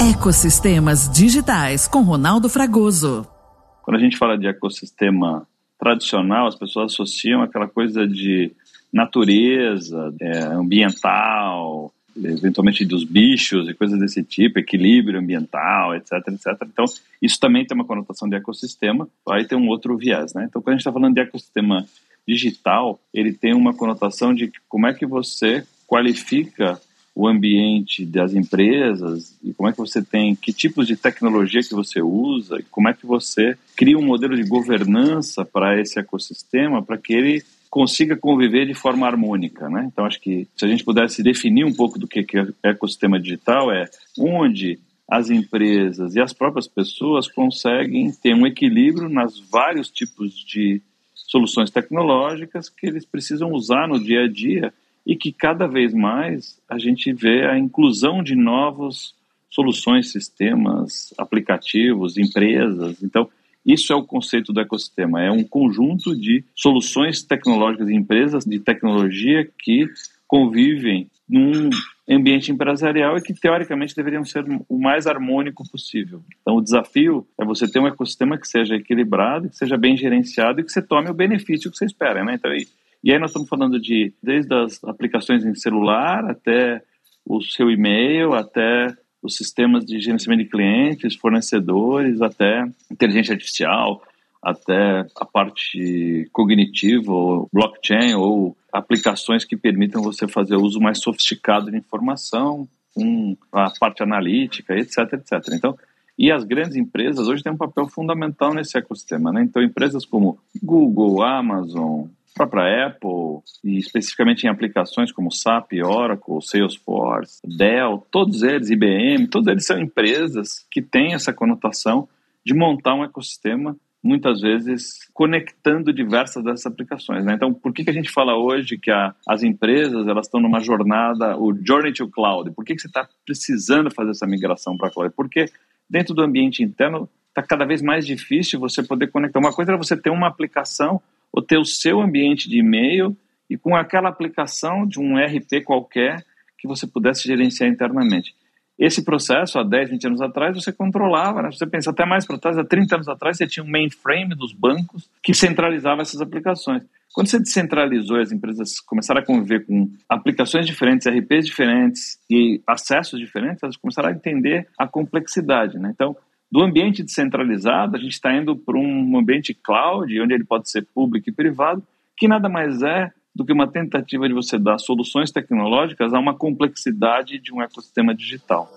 Ecossistemas digitais com Ronaldo Fragoso. Quando a gente fala de ecossistema tradicional, as pessoas associam aquela coisa de natureza, é, ambiental, eventualmente dos bichos e coisas desse tipo, equilíbrio ambiental, etc, etc. Então, isso também tem uma conotação de ecossistema, aí tem um outro viés, né? Então, quando a gente está falando de ecossistema digital, ele tem uma conotação de como é que você qualifica o ambiente das empresas e como é que você tem, que tipos de tecnologia que você usa e como é que você cria um modelo de governança para esse ecossistema para que ele consiga conviver de forma harmônica, né? Então acho que se a gente pudesse definir um pouco do que é ecossistema digital é onde as empresas e as próprias pessoas conseguem ter um equilíbrio nas vários tipos de soluções tecnológicas que eles precisam usar no dia a dia e que cada vez mais a gente vê a inclusão de novos soluções, sistemas, aplicativos, empresas. Então, isso é o conceito do ecossistema, é um conjunto de soluções tecnológicas e empresas de tecnologia que convivem num ambiente empresarial e que teoricamente deveriam ser o mais harmônico possível. Então o desafio é você ter um ecossistema que seja equilibrado, que seja bem gerenciado e que você tome o benefício que você espera, né? Então, e aí nós estamos falando de desde as aplicações em celular até o seu e-mail, até os sistemas de gerenciamento de clientes, fornecedores, até inteligência artificial, até a parte cognitiva, ou blockchain, ou aplicações que permitam você fazer uso mais sofisticado de informação, com a parte analítica, etc, etc. Então, e as grandes empresas hoje têm um papel fundamental nesse ecossistema. Né? Então, empresas como Google, Amazon, própria Apple, e especificamente em aplicações como SAP, Oracle, Salesforce, Dell, todos eles, IBM, todos eles são empresas que têm essa conotação de montar um ecossistema muitas vezes conectando diversas dessas aplicações. Né? Então, por que, que a gente fala hoje que a, as empresas elas estão numa jornada, o journey to cloud? Por que, que você está precisando fazer essa migração para a cloud? Porque dentro do ambiente interno está cada vez mais difícil você poder conectar. Uma coisa é você ter uma aplicação ou ter o seu ambiente de e-mail e com aquela aplicação de um RP qualquer que você pudesse gerenciar internamente. Esse processo, há 10, 20 anos atrás, você controlava, né? você pensa até mais para trás, há 30 anos atrás, você tinha um mainframe dos bancos que centralizava essas aplicações. Quando você descentralizou as empresas começaram a conviver com aplicações diferentes, RPs diferentes e acessos diferentes, elas começaram a entender a complexidade. Né? Então, do ambiente descentralizado, a gente está indo para um ambiente cloud, onde ele pode ser público e privado, que nada mais é do que uma tentativa de você dar soluções tecnológicas a uma complexidade de um ecossistema digital.